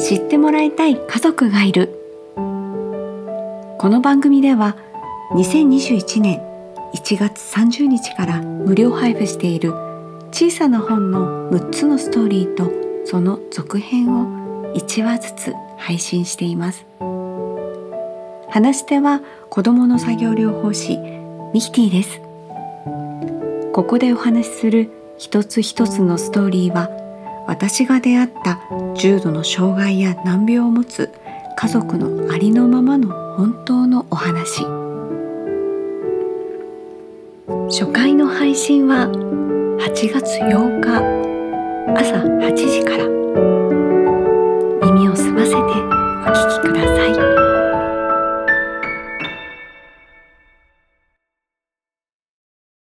知ってもらいたい家族がいる。この番組では2021年1月30日から無料配布している小さな本の6つのストーリーとその続編を1話ずつ配信しています。話し手は子どもの作業療法士ミキティです。ここでお話しする一つ一つのストーリーは私が出会った重度の障害や難病を持つ家族のありのままの本当のお話。初回の配信は8月8日朝8時から。